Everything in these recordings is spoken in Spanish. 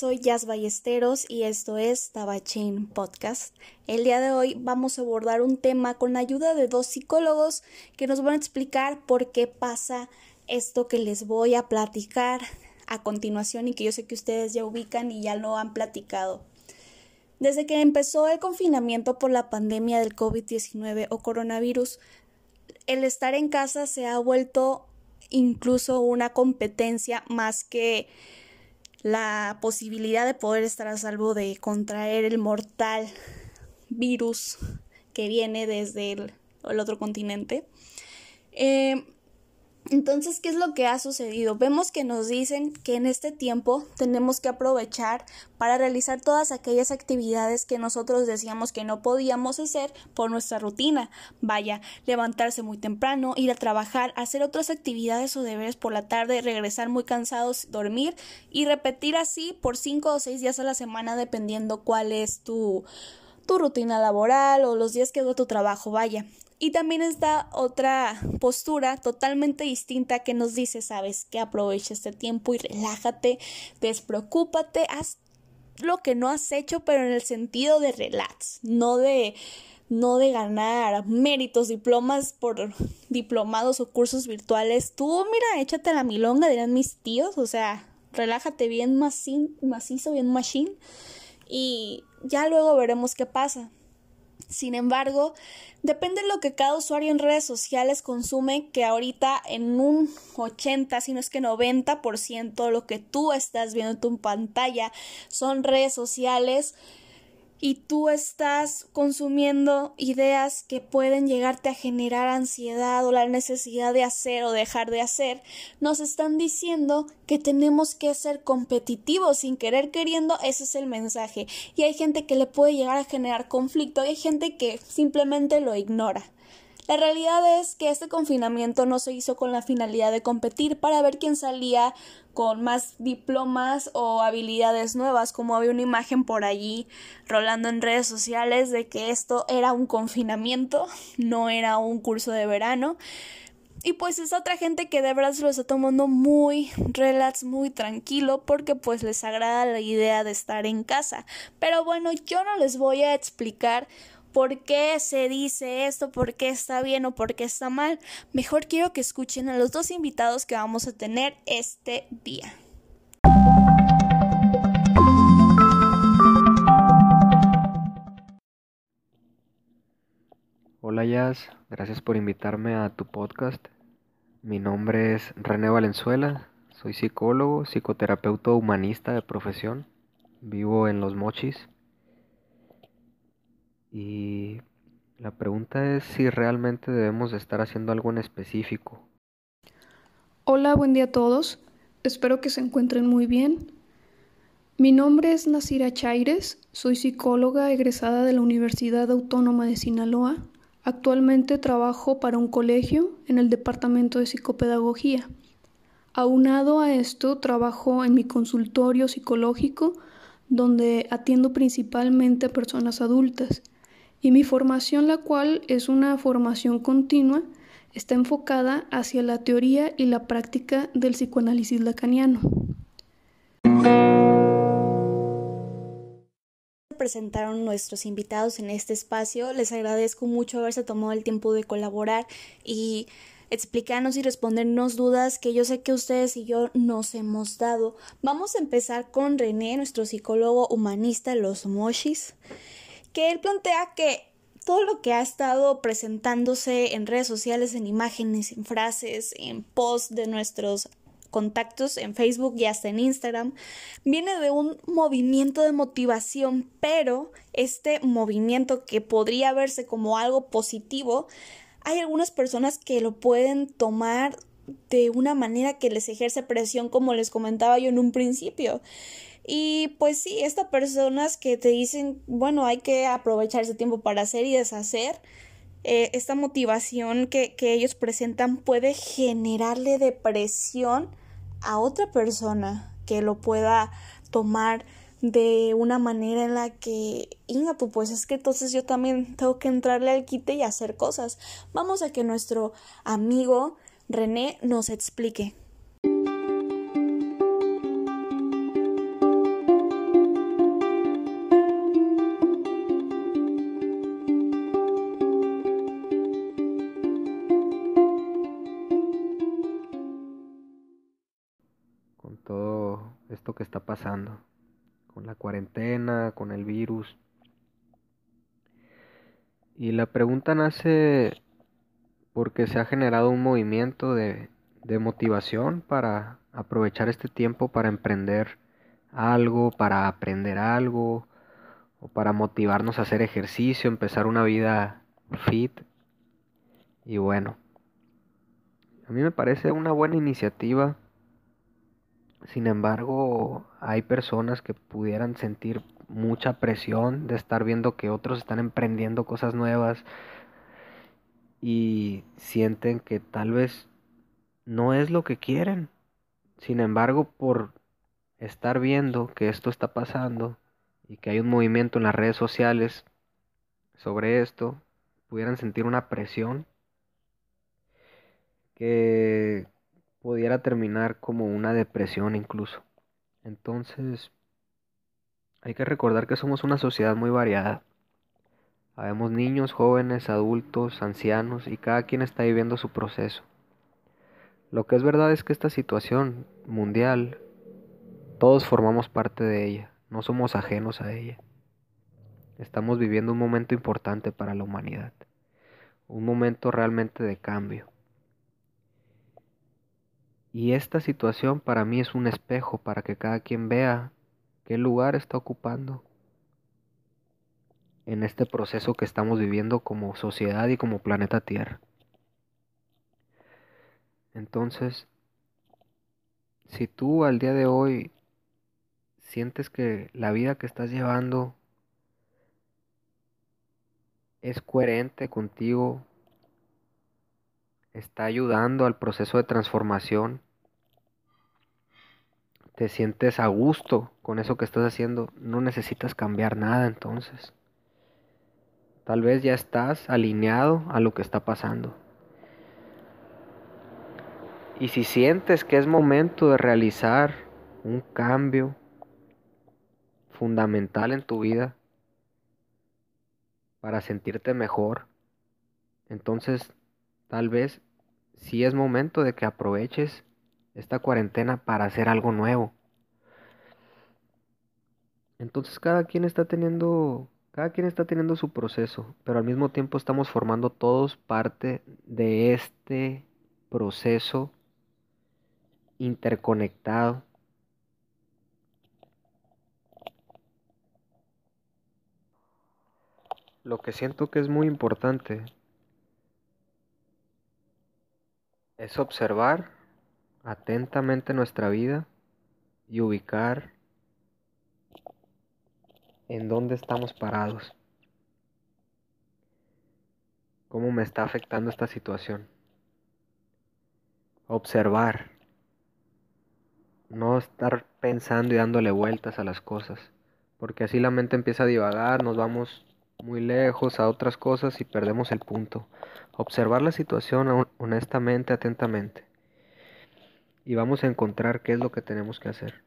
Soy Jazz Ballesteros y esto es Tabachín Podcast. El día de hoy vamos a abordar un tema con la ayuda de dos psicólogos que nos van a explicar por qué pasa esto que les voy a platicar a continuación y que yo sé que ustedes ya ubican y ya lo han platicado. Desde que empezó el confinamiento por la pandemia del COVID-19 o coronavirus, el estar en casa se ha vuelto incluso una competencia más que la posibilidad de poder estar a salvo de contraer el mortal virus que viene desde el, otro continente. Eh, entonces, ¿qué es lo que ha sucedido? Vemos que nos dicen que en este tiempo tenemos que aprovechar para realizar todas aquellas actividades que nosotros decíamos que no podíamos hacer por nuestra rutina. Vaya, levantarse muy temprano, ir a trabajar, hacer otras actividades o deberes por la tarde, regresar muy cansados, dormir y repetir así por cinco o seis días a la semana dependiendo cuál es tu tu rutina laboral o los días que hago tu trabajo, vaya. Y también está otra postura totalmente distinta que nos dice, sabes, que aprovecha este tiempo y relájate, despreocúpate, haz lo que no has hecho, pero en el sentido de relax, no de no de ganar méritos, diplomas por diplomados o cursos virtuales. Tú, mira, échate la milonga, dirán mis tíos, o sea, relájate bien macizo, bien machine y ya luego veremos qué pasa. Sin embargo, depende de lo que cada usuario en redes sociales consume, que ahorita en un 80, si no es que 90% lo que tú estás viendo en tu pantalla son redes sociales y tú estás consumiendo ideas que pueden llegarte a generar ansiedad o la necesidad de hacer o dejar de hacer, nos están diciendo que tenemos que ser competitivos sin querer queriendo, ese es el mensaje. Y hay gente que le puede llegar a generar conflicto hay gente que simplemente lo ignora. La realidad es que este confinamiento no se hizo con la finalidad de competir para ver quién salía con más diplomas o habilidades nuevas, como había una imagen por allí rolando en redes sociales de que esto era un confinamiento, no era un curso de verano. Y pues es otra gente que de verdad se lo está tomando muy relax, muy tranquilo, porque pues les agrada la idea de estar en casa. Pero bueno, yo no les voy a explicar por qué se dice esto, por qué está bien o por qué está mal. Mejor quiero que escuchen a los dos invitados que vamos a tener este día. Hola Jazz, gracias por invitarme a tu podcast. Mi nombre es René Valenzuela, soy psicólogo, psicoterapeuta humanista de profesión, vivo en Los Mochis. Y la pregunta es si realmente debemos estar haciendo algo en específico. Hola, buen día a todos. Espero que se encuentren muy bien. Mi nombre es Nasira Chaires, soy psicóloga egresada de la Universidad Autónoma de Sinaloa. Actualmente trabajo para un colegio en el Departamento de Psicopedagogía. Aunado a esto, trabajo en mi consultorio psicológico, donde atiendo principalmente a personas adultas y mi formación, la cual es una formación continua, está enfocada hacia la teoría y la práctica del psicoanálisis lacaniano. presentaron nuestros invitados en este espacio. Les agradezco mucho haberse tomado el tiempo de colaborar y explicarnos y respondernos dudas que yo sé que ustedes y yo nos hemos dado. Vamos a empezar con René, nuestro psicólogo humanista los moshis que él plantea que todo lo que ha estado presentándose en redes sociales, en imágenes, en frases, en posts de nuestros contactos en Facebook y hasta en Instagram, viene de un movimiento de motivación, pero este movimiento que podría verse como algo positivo, hay algunas personas que lo pueden tomar de una manera que les ejerce presión como les comentaba yo en un principio. Y pues sí, estas personas que te dicen, bueno, hay que aprovechar ese tiempo para hacer y deshacer, eh, esta motivación que, que ellos presentan puede generarle depresión a otra persona que lo pueda tomar de una manera en la que, Inga, pues es que entonces yo también tengo que entrarle al quite y hacer cosas. Vamos a que nuestro amigo René nos explique. Pasando con la cuarentena, con el virus. Y la pregunta nace porque se ha generado un movimiento de, motivación para aprovechar este tiempo para emprender algo, para aprender algo, o para motivarnos a hacer ejercicio, empezar una vida fit. Y bueno, a mí me parece una buena iniciativa sin embargo, hay personas que pudieran sentir mucha presión de estar viendo que otros están emprendiendo cosas nuevas y sienten que tal vez no es lo que quieren. Sin embargo, por estar viendo que esto está pasando y que hay un movimiento en las redes sociales sobre esto, pudieran sentir una presión que pudiera terminar como una depresión incluso. Entonces, hay que recordar que somos una sociedad muy variada. Habemos niños, jóvenes, adultos, ancianos y cada quien está viviendo su proceso. Lo que es verdad es que esta situación mundial, todos formamos parte de ella, no somos ajenos a ella. Estamos viviendo un momento importante para la humanidad, un momento realmente de cambio. Y esta situación para mí es un espejo para que cada quien vea qué lugar está ocupando en este proceso que estamos viviendo como sociedad y como planeta Tierra. Entonces, si tú al día de hoy sientes que la vida que estás llevando es coherente contigo, está ayudando al proceso de transformación, te sientes a gusto con eso que estás haciendo, no necesitas cambiar nada entonces. Tal vez ya estás alineado a lo que está pasando. Y si sientes que es momento de realizar un cambio fundamental en tu vida para sentirte mejor, entonces Tal vez sí es momento de que aproveches esta cuarentena para hacer algo nuevo. Entonces cada quien está teniendo cada quien está teniendo su proceso, pero al mismo tiempo estamos formando todos parte de este proceso interconectado. Lo que siento que es muy importante es observar atentamente nuestra vida y ubicar en dónde estamos parados. ¿Cómo me está afectando esta situación? Observar. No estar pensando y dándole vueltas a las cosas. Porque así la mente empieza a divagar, nos vamos muy lejos a otras cosas y perdemos el punto. Observar la situación honestamente, atentamente. Y vamos a encontrar qué es lo que tenemos que hacer.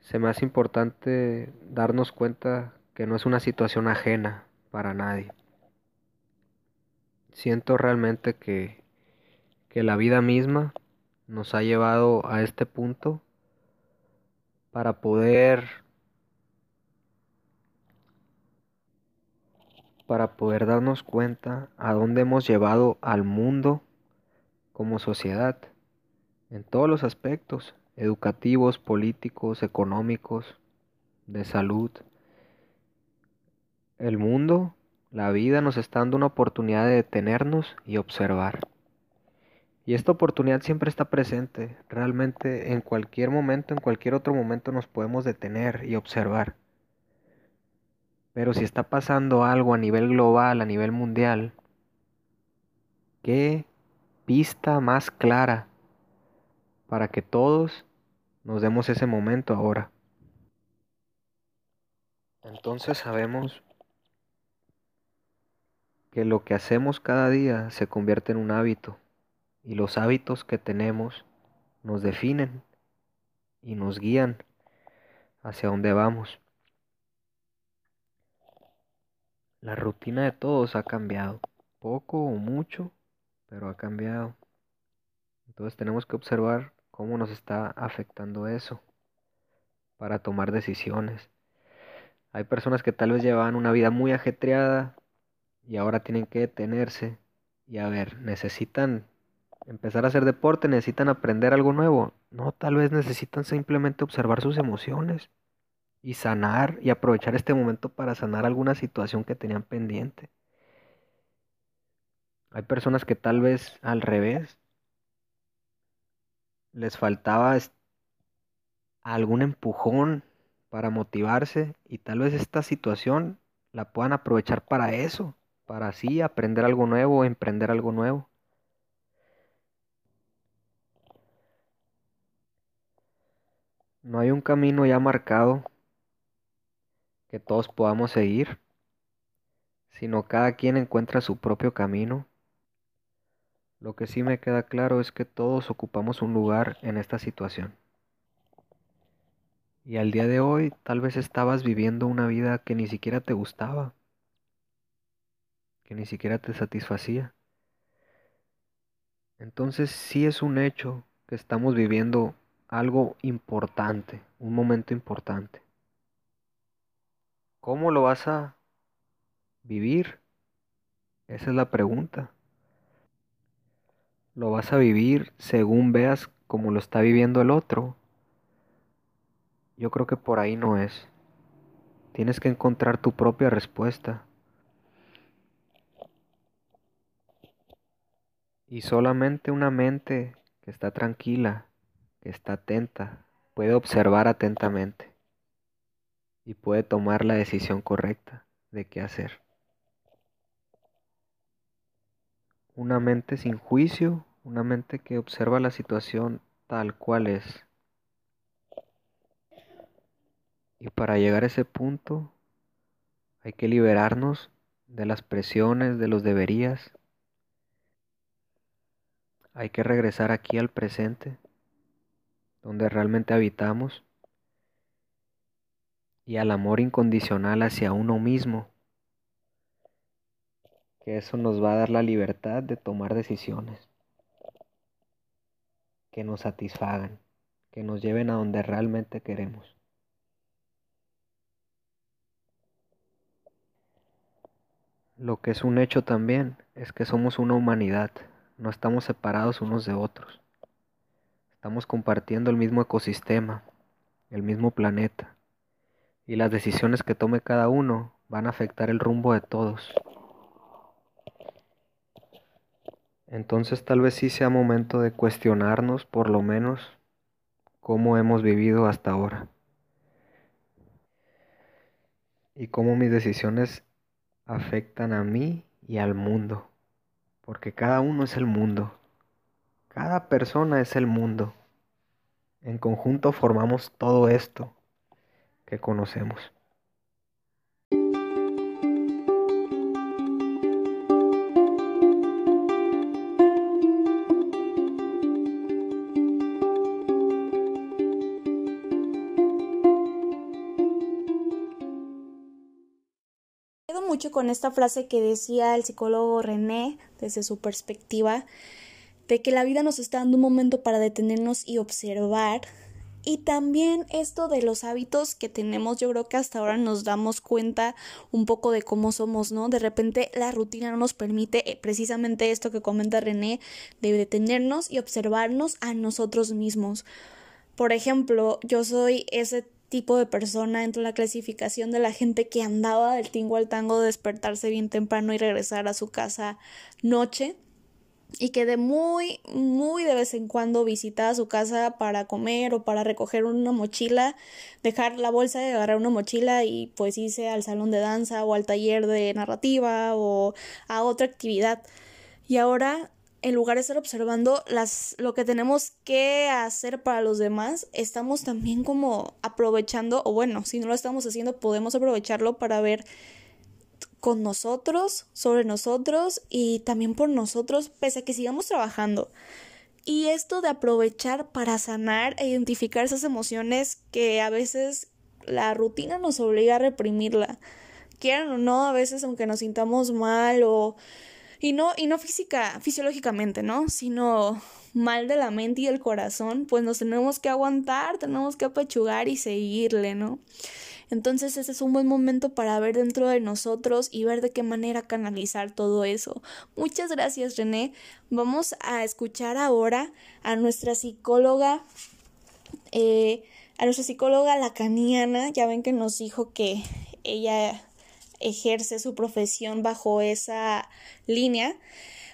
Se me hace importante darnos cuenta que no es una situación ajena para nadie. Siento realmente que, que la vida misma nos ha llevado a este punto para poder para poder darnos cuenta a dónde hemos llevado al mundo como sociedad, en todos los aspectos, educativos, políticos, económicos, de salud. El mundo, la vida nos está dando una oportunidad de detenernos y observar. Y esta oportunidad siempre está presente. Realmente en cualquier momento, en cualquier otro momento nos podemos detener y observar. Pero si está pasando algo a nivel global, a nivel mundial, ¿qué pista más clara para que todos nos demos ese momento ahora? Entonces sabemos que lo que hacemos cada día se convierte en un hábito y los hábitos que tenemos nos definen y nos guían hacia dónde vamos. La rutina de todos ha cambiado, poco o mucho, pero ha cambiado. Entonces tenemos que observar cómo nos está afectando eso para tomar decisiones. Hay personas que tal vez llevaban una vida muy ajetreada y ahora tienen que detenerse y a ver, necesitan empezar a hacer deporte, necesitan aprender algo nuevo. No, tal vez necesitan simplemente observar sus emociones y sanar y aprovechar este momento para sanar alguna situación que tenían pendiente. Hay personas que tal vez al revés les faltaba algún empujón para motivarse y tal vez esta situación la puedan aprovechar para eso, para así aprender algo nuevo, emprender algo nuevo. No hay un camino ya marcado que todos podamos seguir, sino cada quien encuentra su propio camino. Lo que sí me queda claro es que todos ocupamos un lugar en esta situación. Y al día de hoy tal vez estabas viviendo una vida que ni siquiera te gustaba, que ni siquiera te satisfacía. Entonces sí es un hecho que estamos viviendo algo importante, un momento importante. ¿Cómo lo vas a vivir? Esa es la pregunta. ¿Lo vas a vivir según veas cómo lo está viviendo el otro? Yo creo que por ahí no es. Tienes que encontrar tu propia respuesta. Y solamente una mente que está tranquila, que está atenta, puede observar atentamente y puede tomar la decisión correcta de qué hacer. Una mente sin juicio, una mente que observa la situación tal cual es. Y para llegar a ese punto hay que liberarnos de las presiones, de los deberías. Hay que regresar aquí al presente, donde realmente habitamos y al amor incondicional hacia uno mismo, que eso nos va a dar la libertad de tomar decisiones que nos satisfagan, que nos lleven a donde realmente queremos. Lo que es un hecho también es que somos una humanidad, no estamos separados unos de otros. Estamos compartiendo el mismo ecosistema, el mismo planeta y las decisiones que tome cada uno van a afectar el rumbo de todos. Entonces tal vez sí sea momento de cuestionarnos por lo menos cómo hemos vivido hasta ahora y cómo mis decisiones afectan a mí y al mundo, porque cada uno es el mundo, cada persona es el mundo. En conjunto formamos todo esto que conocemos. Quedo mucho con esta frase que decía el psicólogo René desde su perspectiva de que la vida nos está dando un momento para detenernos y observar y también esto de los hábitos que tenemos, yo creo que hasta ahora nos damos cuenta un poco de cómo somos, ¿no? De repente la rutina no nos permite eh, precisamente esto que comenta René, de detenernos y observarnos a nosotros mismos. Por ejemplo, yo soy ese tipo de persona dentro de la clasificación de la gente que andaba del tingo al tango de despertarse bien temprano y regresar a su casa noche y que de muy, muy de vez en cuando visitaba su casa para comer o para recoger una mochila, dejar la bolsa y agarrar una mochila y pues irse al salón de danza o al taller de narrativa o a otra actividad. Y ahora, en lugar de estar observando las, lo que tenemos que hacer para los demás, estamos también como aprovechando, o bueno, si no lo estamos haciendo, podemos aprovecharlo para ver con nosotros, sobre nosotros y también por nosotros, pese a que sigamos trabajando. Y esto de aprovechar para sanar e identificar esas emociones que a veces la rutina nos obliga a reprimirla. Quieran o no, a veces aunque nos sintamos mal o y no y no física, fisiológicamente, ¿no? Sino mal de la mente y del corazón, pues nos tenemos que aguantar, tenemos que apechugar y seguirle, ¿no? Entonces ese es un buen momento para ver dentro de nosotros y ver de qué manera canalizar todo eso. Muchas gracias René. Vamos a escuchar ahora a nuestra psicóloga, eh, a nuestra psicóloga lacaniana. Ya ven que nos dijo que ella ejerce su profesión bajo esa línea.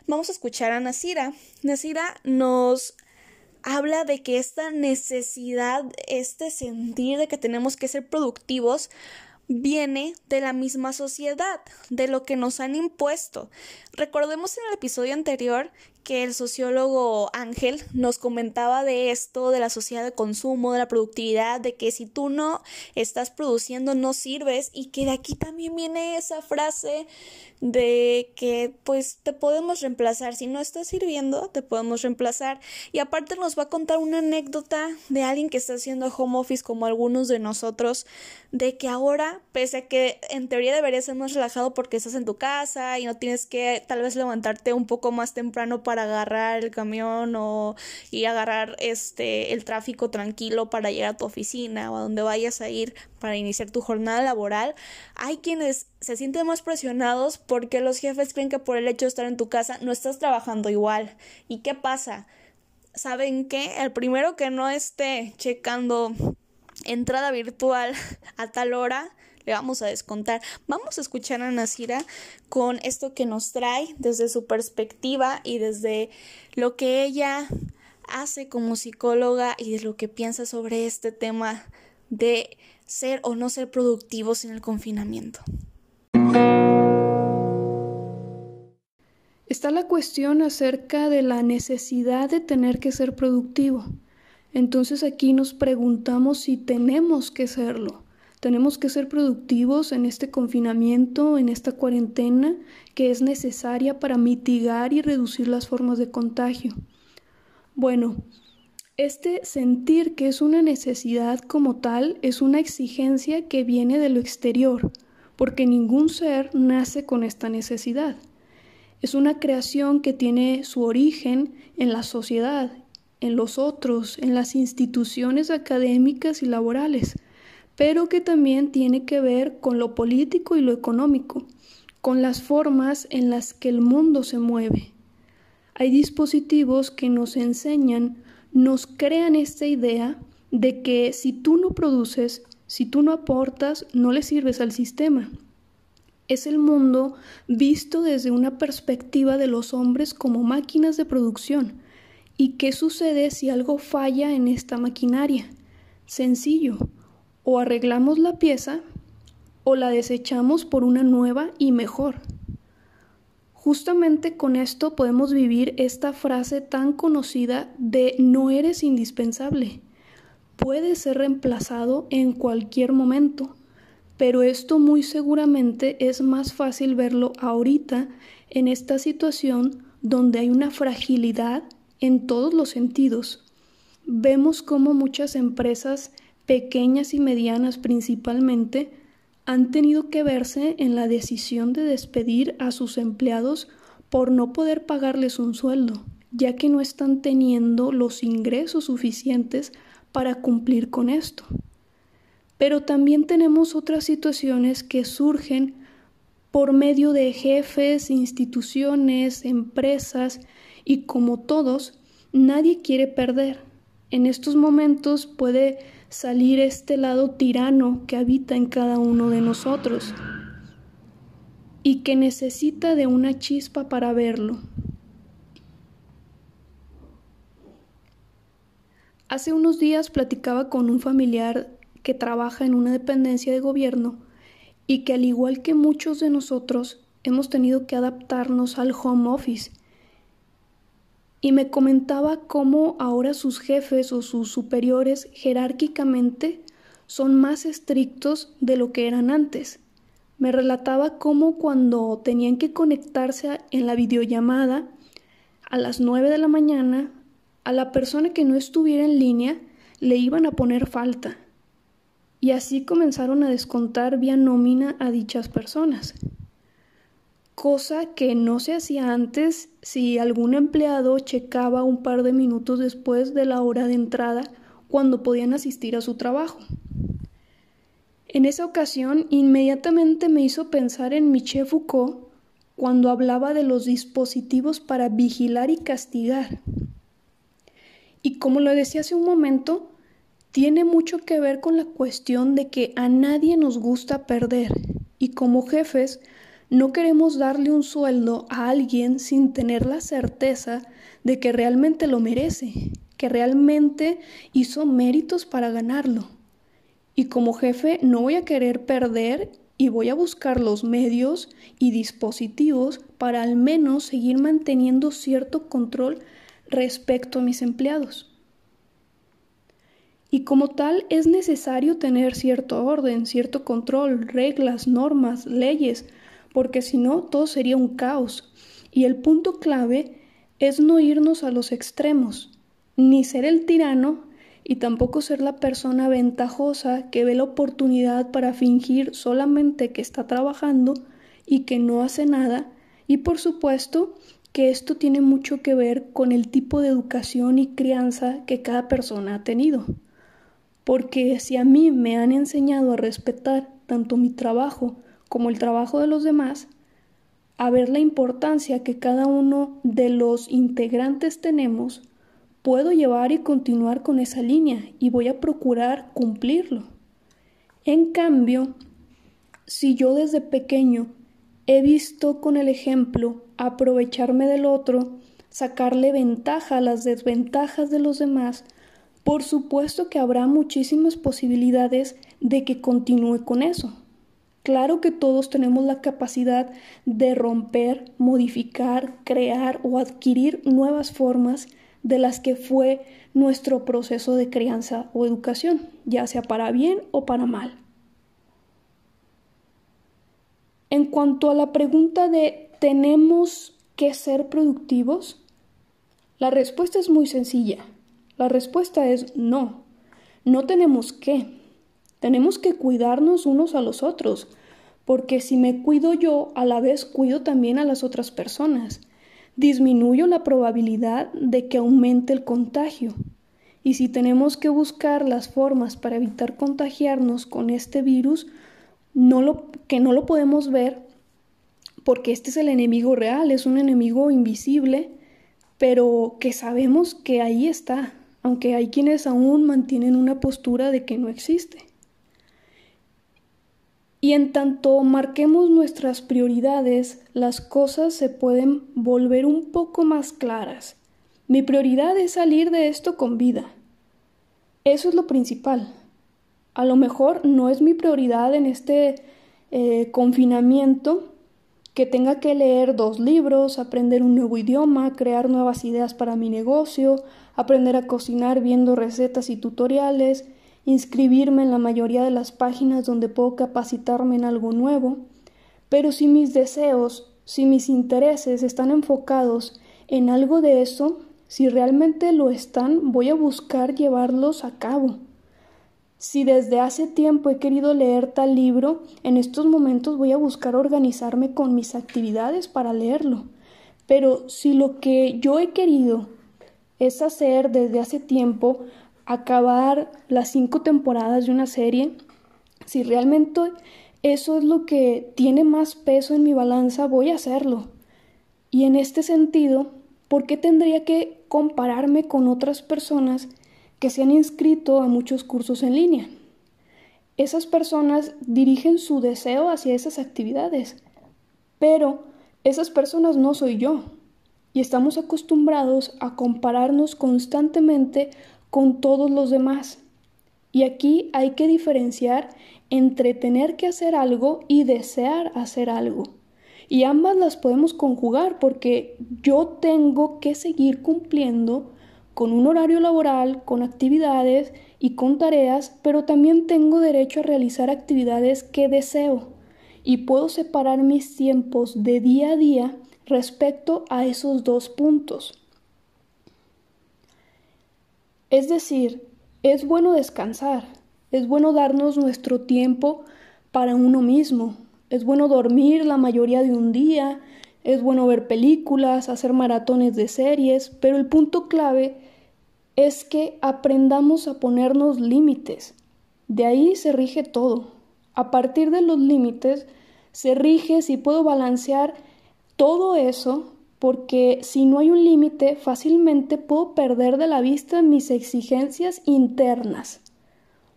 Vamos a escuchar a Nasira. Nasira nos habla de que esta necesidad, este sentir de que tenemos que ser productivos, viene de la misma sociedad, de lo que nos han impuesto. Recordemos en el episodio anterior que el sociólogo Ángel nos comentaba de esto, de la sociedad de consumo, de la productividad, de que si tú no estás produciendo no sirves y que de aquí también viene esa frase de que pues te podemos reemplazar, si no estás sirviendo te podemos reemplazar. Y aparte nos va a contar una anécdota de alguien que está haciendo home office como algunos de nosotros, de que ahora pese a que en teoría debería ser más relajado porque estás en tu casa y no tienes que tal vez levantarte un poco más temprano para agarrar el camión o y agarrar este el tráfico tranquilo para llegar a tu oficina o a donde vayas a ir para iniciar tu jornada laboral, hay quienes se sienten más presionados porque los jefes creen que por el hecho de estar en tu casa no estás trabajando igual. ¿Y qué pasa? ¿Saben qué? El primero que no esté checando entrada virtual a tal hora le vamos a descontar. Vamos a escuchar a Nasira con esto que nos trae desde su perspectiva y desde lo que ella hace como psicóloga y de lo que piensa sobre este tema de ser o no ser productivos en el confinamiento. Está la cuestión acerca de la necesidad de tener que ser productivo. Entonces aquí nos preguntamos si tenemos que serlo. Tenemos que ser productivos en este confinamiento, en esta cuarentena que es necesaria para mitigar y reducir las formas de contagio. Bueno, este sentir que es una necesidad como tal es una exigencia que viene de lo exterior, porque ningún ser nace con esta necesidad. Es una creación que tiene su origen en la sociedad, en los otros, en las instituciones académicas y laborales pero que también tiene que ver con lo político y lo económico, con las formas en las que el mundo se mueve. Hay dispositivos que nos enseñan, nos crean esta idea de que si tú no produces, si tú no aportas, no le sirves al sistema. Es el mundo visto desde una perspectiva de los hombres como máquinas de producción. ¿Y qué sucede si algo falla en esta maquinaria? Sencillo, o arreglamos la pieza o la desechamos por una nueva y mejor. Justamente con esto podemos vivir esta frase tan conocida de no eres indispensable. Puede ser reemplazado en cualquier momento, pero esto muy seguramente es más fácil verlo ahorita en esta situación donde hay una fragilidad en todos los sentidos. Vemos cómo muchas empresas pequeñas y medianas principalmente, han tenido que verse en la decisión de despedir a sus empleados por no poder pagarles un sueldo, ya que no están teniendo los ingresos suficientes para cumplir con esto. Pero también tenemos otras situaciones que surgen por medio de jefes, instituciones, empresas, y como todos, nadie quiere perder. En estos momentos puede salir este lado tirano que habita en cada uno de nosotros y que necesita de una chispa para verlo. Hace unos días platicaba con un familiar que trabaja en una dependencia de gobierno y que al igual que muchos de nosotros hemos tenido que adaptarnos al home office y me comentaba cómo ahora sus jefes o sus superiores jerárquicamente son más estrictos de lo que eran antes. Me relataba cómo cuando tenían que conectarse en la videollamada a las 9 de la mañana, a la persona que no estuviera en línea le iban a poner falta. Y así comenzaron a descontar vía nómina a dichas personas. Cosa que no se hacía antes si algún empleado checaba un par de minutos después de la hora de entrada cuando podían asistir a su trabajo. En esa ocasión inmediatamente me hizo pensar en Michel Foucault cuando hablaba de los dispositivos para vigilar y castigar. Y como lo decía hace un momento, tiene mucho que ver con la cuestión de que a nadie nos gusta perder y como jefes no queremos darle un sueldo a alguien sin tener la certeza de que realmente lo merece, que realmente hizo méritos para ganarlo. Y como jefe no voy a querer perder y voy a buscar los medios y dispositivos para al menos seguir manteniendo cierto control respecto a mis empleados. Y como tal es necesario tener cierto orden, cierto control, reglas, normas, leyes, porque si no todo sería un caos. Y el punto clave es no irnos a los extremos, ni ser el tirano y tampoco ser la persona ventajosa que ve la oportunidad para fingir solamente que está trabajando y que no hace nada. Y por supuesto que esto tiene mucho que ver con el tipo de educación y crianza que cada persona ha tenido. Porque si a mí me han enseñado a respetar tanto mi trabajo como el trabajo de los demás, a ver la importancia que cada uno de los integrantes tenemos, puedo llevar y continuar con esa línea y voy a procurar cumplirlo. En cambio, si yo desde pequeño he visto con el ejemplo aprovecharme del otro, sacarle ventaja a las desventajas de los demás, por supuesto que habrá muchísimas posibilidades de que continúe con eso. Claro que todos tenemos la capacidad de romper, modificar, crear o adquirir nuevas formas de las que fue nuestro proceso de crianza o educación, ya sea para bien o para mal. En cuanto a la pregunta de ¿tenemos que ser productivos? La respuesta es muy sencilla. La respuesta es no. No tenemos que. Tenemos que cuidarnos unos a los otros, porque si me cuido yo, a la vez cuido también a las otras personas disminuyo la probabilidad de que aumente el contagio. Y si tenemos que buscar las formas para evitar contagiarnos con este virus, que no lo podemos ver porque este es el enemigo real, es un enemigo invisible, pero que sabemos que ahí está, aunque hay quienes aún mantienen una postura de que no existe. Y en tanto marquemos nuestras prioridades, las cosas se pueden volver un poco más claras. Mi prioridad es salir de esto con vida. Eso es lo principal. A lo mejor no es mi prioridad en este eh, confinamiento que tenga que leer dos libros, aprender un nuevo idioma, crear nuevas ideas para mi negocio, aprender a cocinar viendo recetas y tutoriales, inscribirme en la mayoría de las páginas donde puedo capacitarme en algo nuevo, pero si mis deseos, si mis intereses están enfocados en algo de eso, si realmente lo están, voy a buscar llevarlos a cabo. Si desde hace tiempo he querido leer tal libro, en estos momentos voy a buscar organizarme con mis actividades para leerlo. Pero si lo que yo he querido es hacer desde hace tiempo, acabar las cinco temporadas de una serie, si realmente eso es lo que tiene más peso en mi balanza, voy a hacerlo. Y en este sentido, ¿por qué tendría que compararme con otras personas que se han inscrito a muchos cursos en línea? Esas personas dirigen su deseo hacia esas actividades, pero esas personas no soy yo. Y estamos acostumbrados a compararnos constantemente con todos los demás. Y aquí hay que diferenciar entre tener que hacer algo y desear hacer algo. Y ambas las podemos conjugar porque yo tengo que seguir cumpliendo con un horario laboral, con actividades y con tareas, pero también tengo derecho a realizar actividades que deseo y puedo separar mis tiempos de día a día respecto a esos dos puntos. Es decir, es bueno descansar, es bueno darnos nuestro tiempo para uno mismo, es bueno dormir la mayoría de un día, es bueno ver películas, hacer maratones de series, pero el punto clave es que aprendamos a ponernos límites. De ahí se rige todo. A partir de los límites se rige si puedo balancear todo eso porque si no hay un límite fácilmente puedo perder de la vista mis exigencias internas.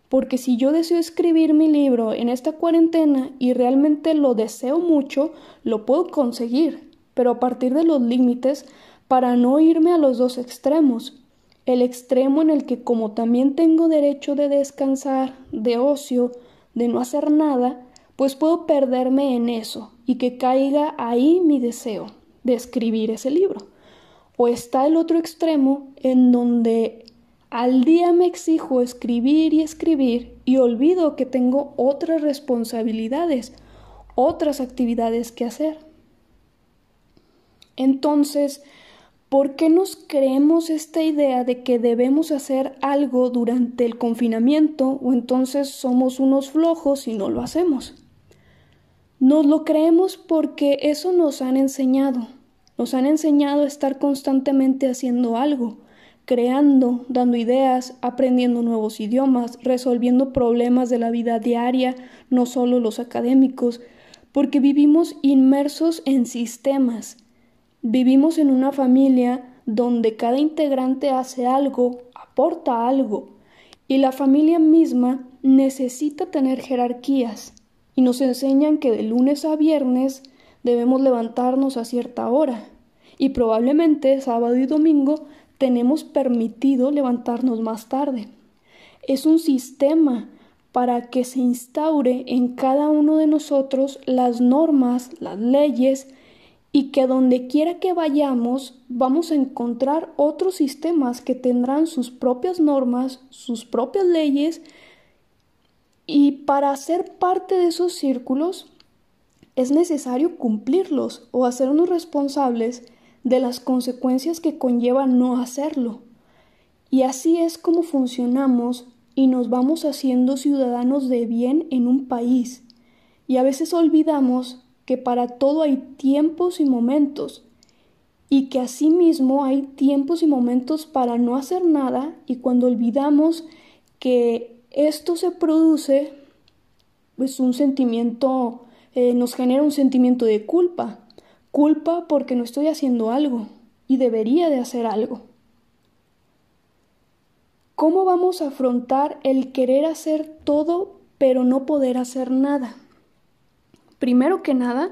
Porque si yo deseo escribir mi libro en esta cuarentena y realmente lo deseo mucho, lo puedo conseguir, pero a partir de los límites para no irme a los dos extremos. El extremo en el que como también tengo derecho de descansar, de ocio, de no hacer nada, pues puedo perderme en eso y que caiga ahí mi deseo de escribir ese libro. O está el otro extremo en donde al día me exijo escribir y escribir y olvido que tengo otras responsabilidades, otras actividades que hacer. Entonces, ¿por qué nos creemos esta idea de que debemos hacer algo durante el confinamiento o entonces somos unos flojos y no lo hacemos? Nos lo creemos porque eso nos han enseñado. Nos han enseñado a estar constantemente haciendo algo, creando, dando ideas, aprendiendo nuevos idiomas, resolviendo problemas de la vida diaria, no solo los académicos, porque vivimos inmersos en sistemas. Vivimos en una familia donde cada integrante hace algo, aporta algo, y la familia misma necesita tener jerarquías y nos enseñan que de lunes a viernes debemos levantarnos a cierta hora y probablemente sábado y domingo tenemos permitido levantarnos más tarde. Es un sistema para que se instaure en cada uno de nosotros las normas, las leyes, y que donde quiera que vayamos vamos a encontrar otros sistemas que tendrán sus propias normas, sus propias leyes y para ser parte de esos círculos es necesario cumplirlos o hacernos responsables de las consecuencias que conlleva no hacerlo. Y así es como funcionamos y nos vamos haciendo ciudadanos de bien en un país. Y a veces olvidamos que para todo hay tiempos y momentos, y que asimismo hay tiempos y momentos para no hacer nada, y cuando olvidamos que esto se produce, pues un sentimiento, eh, nos genera un sentimiento de culpa, culpa porque no estoy haciendo algo y debería de hacer algo. ¿Cómo vamos a afrontar el querer hacer todo pero no poder hacer nada? Primero que nada,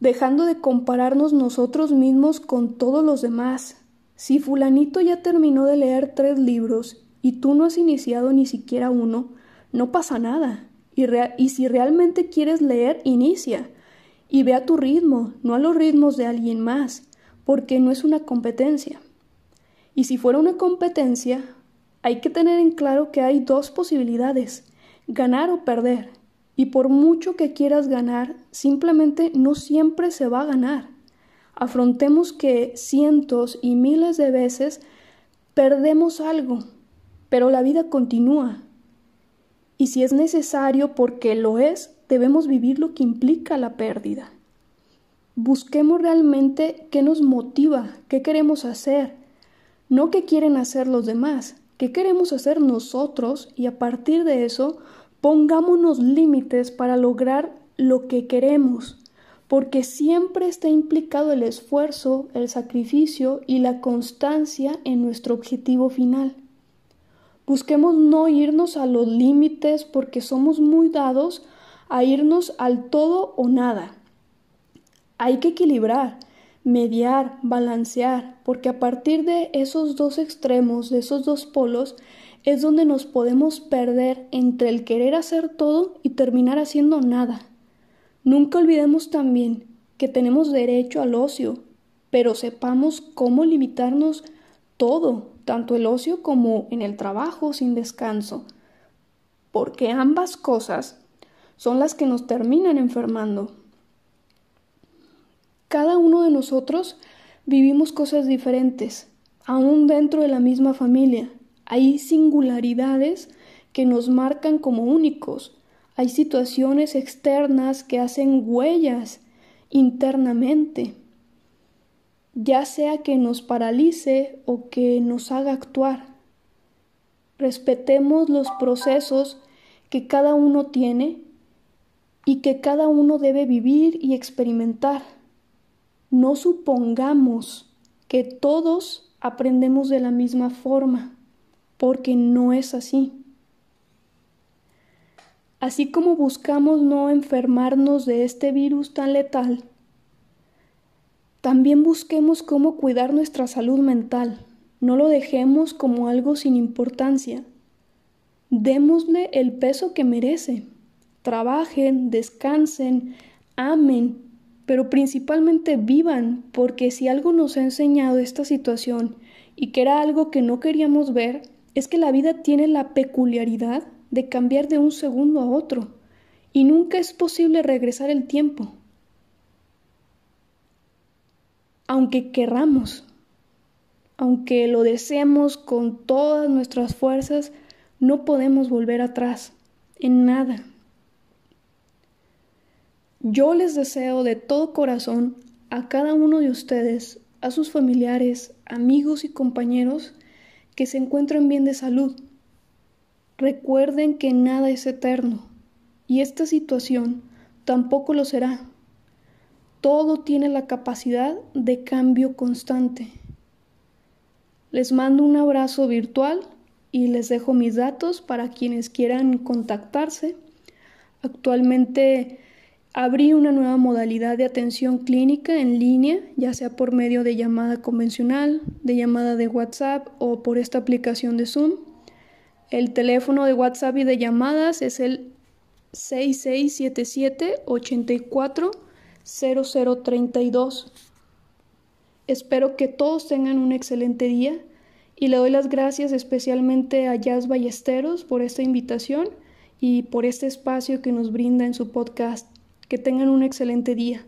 dejando de compararnos nosotros mismos con todos los demás. Si fulanito ya terminó de leer tres libros y tú no has iniciado ni siquiera uno, no pasa nada. Y, si realmente quieres leer, inicia. Y ve a tu ritmo, no a los ritmos de alguien más, porque no es una competencia. Y si fuera una competencia, hay que tener en claro que hay dos posibilidades, ganar o perder. Y por mucho que quieras ganar, simplemente no siempre se va a ganar. Afrontemos que cientos y miles de veces perdemos algo, pero la vida continúa. Y si es necesario, porque lo es, debemos vivir lo que implica la pérdida. Busquemos realmente qué nos motiva, qué queremos hacer, no qué quieren hacer los demás, qué queremos hacer nosotros y a partir de eso pongámonos límites para lograr lo que queremos, porque siempre está implicado el esfuerzo, el sacrificio y la constancia en nuestro objetivo final. Busquemos no irnos a los límites porque somos muy dados a irnos al todo o nada. Hay que equilibrar, mediar, balancear, porque a partir de esos dos extremos, de esos dos polos, es donde nos podemos perder entre el querer hacer todo y terminar haciendo nada. Nunca olvidemos también que tenemos derecho al ocio, pero sepamos cómo limitarnos todo, tanto el ocio como en el trabajo sin descanso, porque ambas cosas son las que nos terminan enfermando. Cada uno de nosotros vivimos cosas diferentes, aún dentro de la misma familia. Hay singularidades que nos marcan como únicos. Hay situaciones externas que hacen huellas internamente, ya sea que nos paralice o que nos haga actuar. Respetemos los procesos que cada uno tiene y que cada uno debe vivir y experimentar. No supongamos que todos aprendemos de la misma forma, porque no es así. Así como buscamos no enfermarnos de este virus tan letal, también busquemos cómo cuidar nuestra salud mental. No lo dejemos como algo sin importancia. Démosle el peso que merece. Trabajen, descansen, amen, pero principalmente vivan, porque si algo nos ha enseñado esta situación y que era algo que no queríamos ver, es que la vida tiene la peculiaridad de cambiar de un segundo a otro, y nunca es posible regresar el tiempo. Aunque querramos, aunque lo deseemos con todas nuestras fuerzas, no podemos volver atrás en nada. Yo les deseo de todo corazón a cada uno de ustedes, a sus familiares, amigos y compañeros, que se encuentren bien de salud. Recuerden que nada es eterno y esta situación tampoco lo será. Todo tiene la capacidad de cambio constante. Les mando un abrazo virtual y les dejo mis datos para quienes quieran contactarse. Actualmente Abrí una nueva modalidad de atención clínica en línea, ya sea por medio de llamada convencional, de llamada de WhatsApp o por esta aplicación de Zoom. El teléfono de WhatsApp y de llamadas es el 6677 84 0032. Espero que todos tengan un excelente día y le doy las gracias especialmente a Jazz Ballesteros por esta invitación y por este espacio que nos brinda en su podcast. Que tengan un excelente día.